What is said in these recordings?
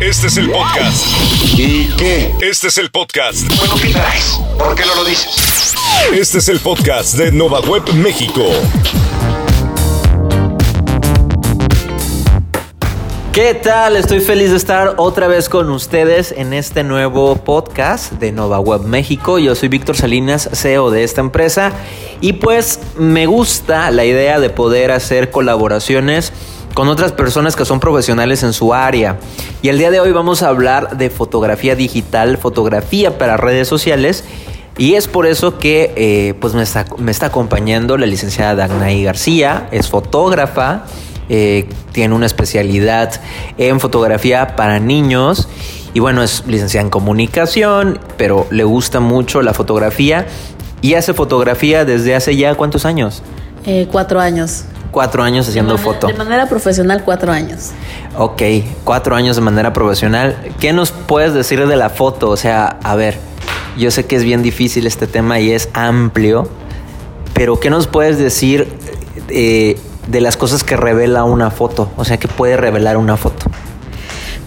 Este es el podcast. ¿Y qué? Este es el podcast. Bueno, ¿qué traes? ¿Por qué no lo dices? Este es el podcast de Nova Web México. ¿Qué tal? Estoy feliz de estar otra vez con ustedes en este nuevo podcast de Nova Web México. Yo soy Víctor Salinas, CEO de esta empresa y pues me gusta la idea de poder hacer colaboraciones con otras personas que son profesionales en su área. Y el día de hoy vamos a hablar de fotografía digital, fotografía para redes sociales. Y es por eso que eh, pues me está, me está acompañando la licenciada Dagnaí García, es fotógrafa eh, tiene una especialidad en fotografía para niños y bueno, es licenciada en comunicación, pero le gusta mucho la fotografía y hace fotografía desde hace ya cuántos años? Eh, cuatro años. Cuatro años haciendo de manera, foto. De manera profesional, cuatro años. Ok, cuatro años de manera profesional. ¿Qué nos puedes decir de la foto? O sea, a ver, yo sé que es bien difícil este tema y es amplio, pero ¿qué nos puedes decir eh, de las cosas que revela una foto? O sea, ¿qué puede revelar una foto?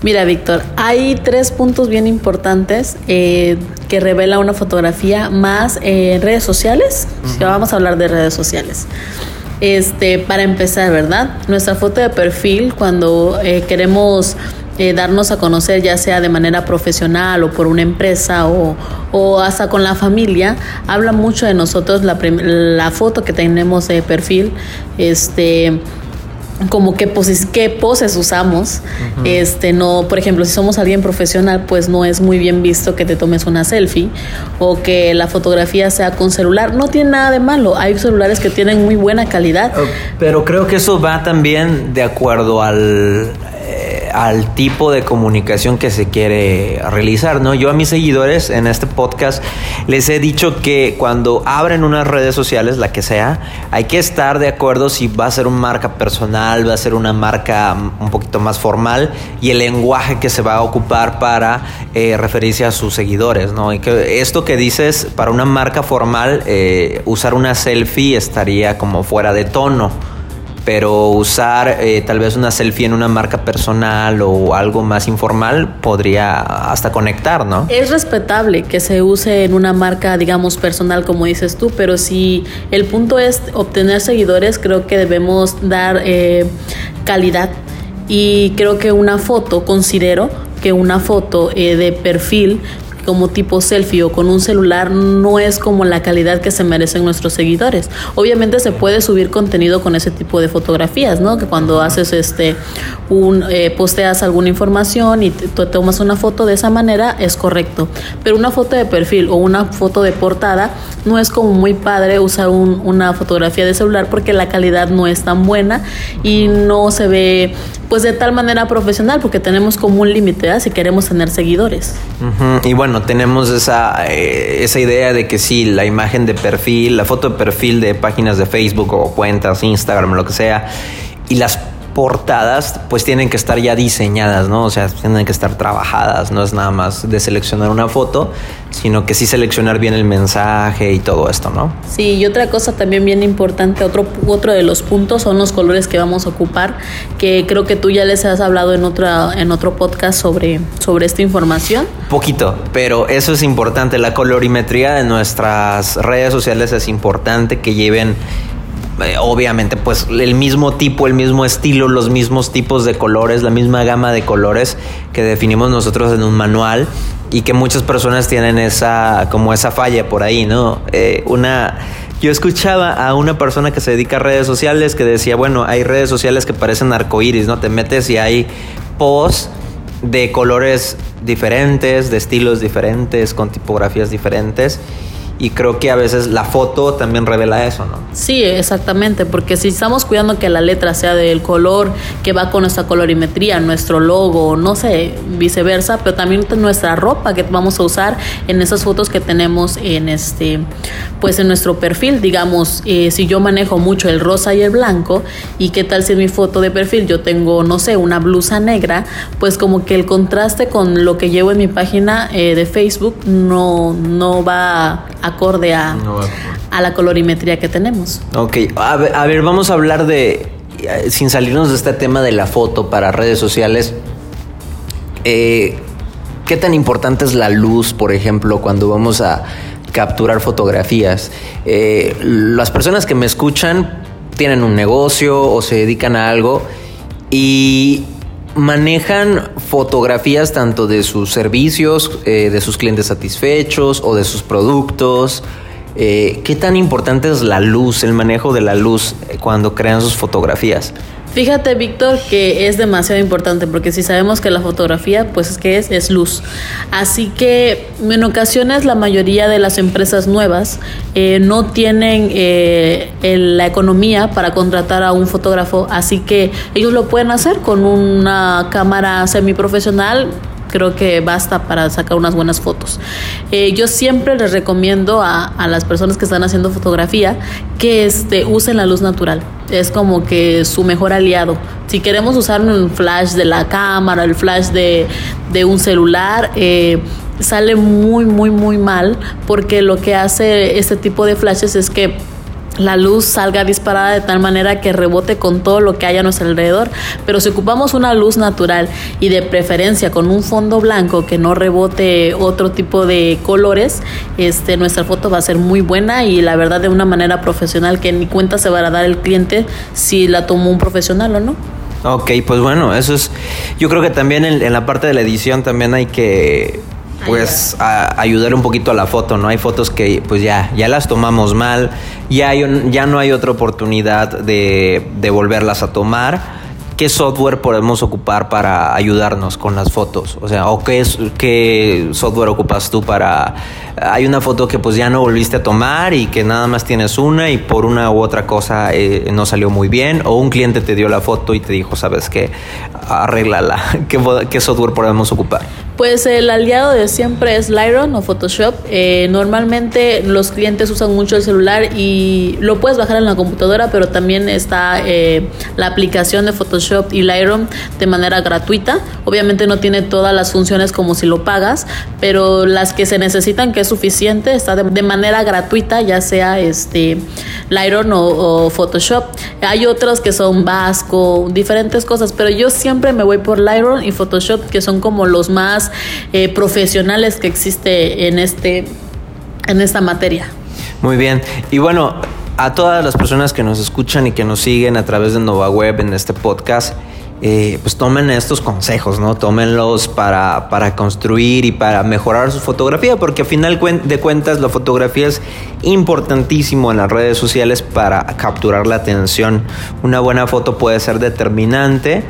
Mira, Víctor, hay tres puntos bien importantes eh, que revela una fotografía más en redes sociales. Uh -huh. Vamos a hablar de redes sociales. Este, para empezar, ¿verdad? Nuestra foto de perfil, cuando eh, queremos eh, darnos a conocer, ya sea de manera profesional o por una empresa o, o hasta con la familia, habla mucho de nosotros la, la foto que tenemos de perfil, este como qué poses, qué poses usamos. Uh -huh. Este, no, por ejemplo, si somos alguien profesional, pues no es muy bien visto que te tomes una selfie o que la fotografía sea con celular. No tiene nada de malo. Hay celulares que tienen muy buena calidad. Pero creo que eso va también de acuerdo al al tipo de comunicación que se quiere realizar, ¿no? Yo a mis seguidores en este podcast les he dicho que cuando abren unas redes sociales, la que sea, hay que estar de acuerdo si va a ser una marca personal, va a ser una marca un poquito más formal y el lenguaje que se va a ocupar para eh, referirse a sus seguidores, ¿no? Y que esto que dices, para una marca formal, eh, usar una selfie estaría como fuera de tono pero usar eh, tal vez una selfie en una marca personal o algo más informal podría hasta conectar, ¿no? Es respetable que se use en una marca, digamos, personal, como dices tú, pero si el punto es obtener seguidores, creo que debemos dar eh, calidad. Y creo que una foto, considero que una foto eh, de perfil como tipo selfie o con un celular no es como la calidad que se merecen nuestros seguidores. Obviamente se puede subir contenido con ese tipo de fotografías, ¿no? Que cuando haces este un eh, posteas alguna información y te, te tomas una foto de esa manera es correcto. Pero una foto de perfil o una foto de portada no es como muy padre usar un, una fotografía de celular porque la calidad no es tan buena y no se ve pues de tal manera profesional porque tenemos como un límite si queremos tener seguidores. Y bueno, tenemos esa, eh, esa idea de que sí, la imagen de perfil, la foto de perfil de páginas de Facebook o cuentas, Instagram, lo que sea, y las portadas pues tienen que estar ya diseñadas, ¿no? O sea, tienen que estar trabajadas, no es nada más de seleccionar una foto, sino que sí seleccionar bien el mensaje y todo esto, ¿no? Sí, y otra cosa también bien importante, otro, otro de los puntos son los colores que vamos a ocupar, que creo que tú ya les has hablado en, otra, en otro podcast sobre, sobre esta información. Poquito, pero eso es importante, la colorimetría de nuestras redes sociales es importante que lleven eh, obviamente pues el mismo tipo, el mismo estilo, los mismos tipos de colores, la misma gama de colores que definimos nosotros en un manual y que muchas personas tienen esa como esa falla por ahí, ¿no? Eh, una yo escuchaba a una persona que se dedica a redes sociales que decía, bueno, hay redes sociales que parecen arcoíris, ¿no? Te metes y hay posts de colores diferentes, de estilos diferentes, con tipografías diferentes y creo que a veces la foto también revela eso, ¿no? Sí, exactamente, porque si estamos cuidando que la letra sea del color que va con nuestra colorimetría, nuestro logo, no sé, viceversa, pero también nuestra ropa que vamos a usar en esas fotos que tenemos en este, pues en nuestro perfil, digamos, eh, si yo manejo mucho el rosa y el blanco, y qué tal si en mi foto de perfil yo tengo, no sé, una blusa negra, pues como que el contraste con lo que llevo en mi página eh, de Facebook no, no va a acorde a, no, a la colorimetría que tenemos. Ok, a ver, a ver, vamos a hablar de, sin salirnos de este tema de la foto para redes sociales, eh, ¿qué tan importante es la luz, por ejemplo, cuando vamos a capturar fotografías? Eh, las personas que me escuchan tienen un negocio o se dedican a algo y manejan fotografías tanto de sus servicios, eh, de sus clientes satisfechos o de sus productos. Eh, ¿Qué tan importante es la luz, el manejo de la luz eh, cuando crean sus fotografías? Fíjate, Víctor, que es demasiado importante porque si sabemos que la fotografía, pues es que es, es luz. Así que en ocasiones la mayoría de las empresas nuevas eh, no tienen eh, el- la economía para contratar a un fotógrafo, así que ellos lo pueden hacer con una cámara semiprofesional creo que basta para sacar unas buenas fotos. Eh, yo siempre les recomiendo a, a las personas que están haciendo fotografía que este, usen la luz natural. Es como que su mejor aliado. Si queremos usar un flash de la cámara, el flash de, de un celular, eh, sale muy, muy, muy mal porque lo que hace este tipo de flashes es que la luz salga disparada de tal manera que rebote con todo lo que haya a nuestro alrededor. Pero si ocupamos una luz natural y de preferencia con un fondo blanco que no rebote otro tipo de colores, este, nuestra foto va a ser muy buena y la verdad de una manera profesional que ni cuenta se va a dar el cliente si la tomó un profesional o no. Ok, pues bueno, eso es. Yo creo que también en, en la parte de la edición también hay que pues a- ayudar un poquito a la foto, ¿no? Hay fotos que pues ya, ya las tomamos mal, ya, hay un- ya no hay otra oportunidad de, de volverlas a tomar. ¿Qué software podemos ocupar para ayudarnos con las fotos? O sea, ¿o qué, qué software ocupas tú para... Hay una foto que pues ya no volviste a tomar y que nada más tienes una y por una u otra cosa eh, no salió muy bien o un cliente te dio la foto y te dijo, ¿sabes qué? Arréglala. ¿Qué, qué software podemos ocupar? Pues el aliado de siempre es Lightroom o Photoshop. Eh, normalmente los clientes usan mucho el celular y lo puedes bajar en la computadora, pero también está eh, la aplicación de Photoshop y Lightroom de manera gratuita. Obviamente no tiene todas las funciones como si lo pagas, pero las que se necesitan, que suficiente, está de, manera gratuita, ya sea este Lightroom o, o Photoshop. Hay otros que son Vasco, diferentes cosas, pero yo siempre me voy por Lightroom y Photoshop, que son como los más eh, profesionales que existe en este en esta materia. Muy bien. Y bueno, a todas las personas que nos escuchan y que nos siguen a través de Nova Web en este podcast, eh, pues tomen estos consejos, ¿no? Tómenlos para, para construir y para mejorar su fotografía, porque al final de cuentas la fotografía es importantísimo en las redes sociales para capturar la atención. Una buena foto puede ser determinante.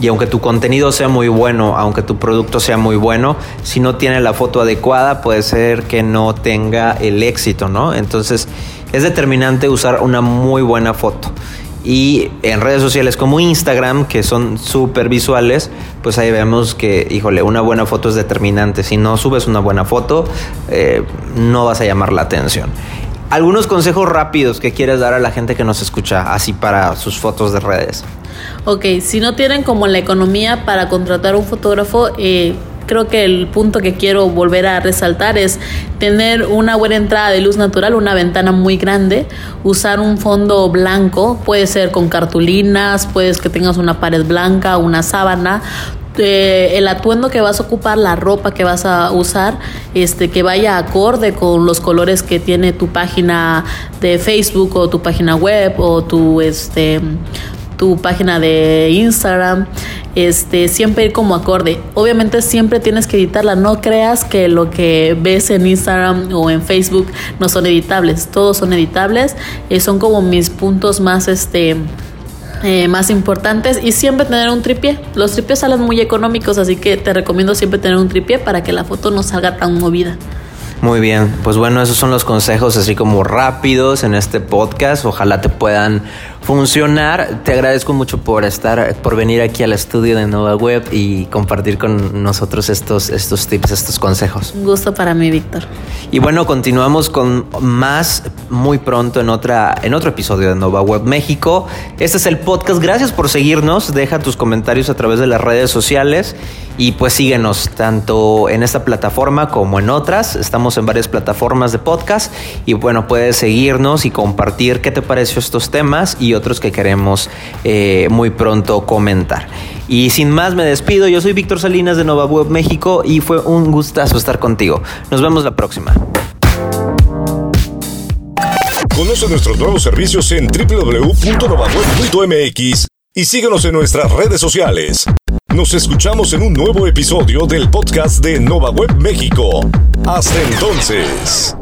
Y aunque tu contenido sea muy bueno, aunque tu producto sea muy bueno, si no tiene la foto adecuada, puede ser que no tenga el éxito, ¿no? Entonces es determinante usar una muy buena foto. Y en redes sociales como Instagram, que son súper visuales, pues ahí vemos que, híjole, una buena foto es determinante. Si no subes una buena foto, eh, no vas a llamar la atención. Algunos consejos rápidos que quieres dar a la gente que nos escucha, así para sus fotos de redes. Ok, si no tienen como la economía para contratar un fotógrafo, eh, creo que el punto que quiero volver a resaltar es tener una buena entrada de luz natural, una ventana muy grande, usar un fondo blanco, puede ser con cartulinas, puedes que tengas una pared blanca, una sábana, eh, el atuendo que vas a ocupar, la ropa que vas a usar, este, que vaya acorde con los colores que tiene tu página de Facebook o tu página web o tu este tu página de Instagram, este, siempre ir como acorde. Obviamente siempre tienes que editarla, no creas que lo que ves en Instagram o en Facebook no son editables, todos son editables, eh, son como mis puntos más este eh, más importantes y siempre tener un tripié. Los tripiés salen muy económicos, así que te recomiendo siempre tener un tripié para que la foto no salga tan movida. Muy bien, pues bueno, esos son los consejos así como rápidos en este podcast. Ojalá te puedan funcionar. Te agradezco mucho por estar, por venir aquí al estudio de Nova Web y compartir con nosotros estos, estos tips, estos consejos. Un gusto para mí, Víctor. Y bueno, continuamos con más muy pronto en otra, en otro episodio de Nova Web México. Este es el podcast. Gracias por seguirnos. Deja tus comentarios a través de las redes sociales y pues síguenos tanto en esta plataforma como en otras. Estamos en varias plataformas de podcast y bueno, puedes seguirnos y compartir qué te pareció estos temas y otros que queremos eh, muy pronto comentar. Y sin más me despido, yo soy Víctor Salinas de Nova Web México y fue un gustazo estar contigo. Nos vemos la próxima. Conoce nuestros nuevos servicios en www.novaweb.mx y síguenos en nuestras redes sociales. Nos escuchamos en un nuevo episodio del podcast de Nova Web México. Hasta entonces.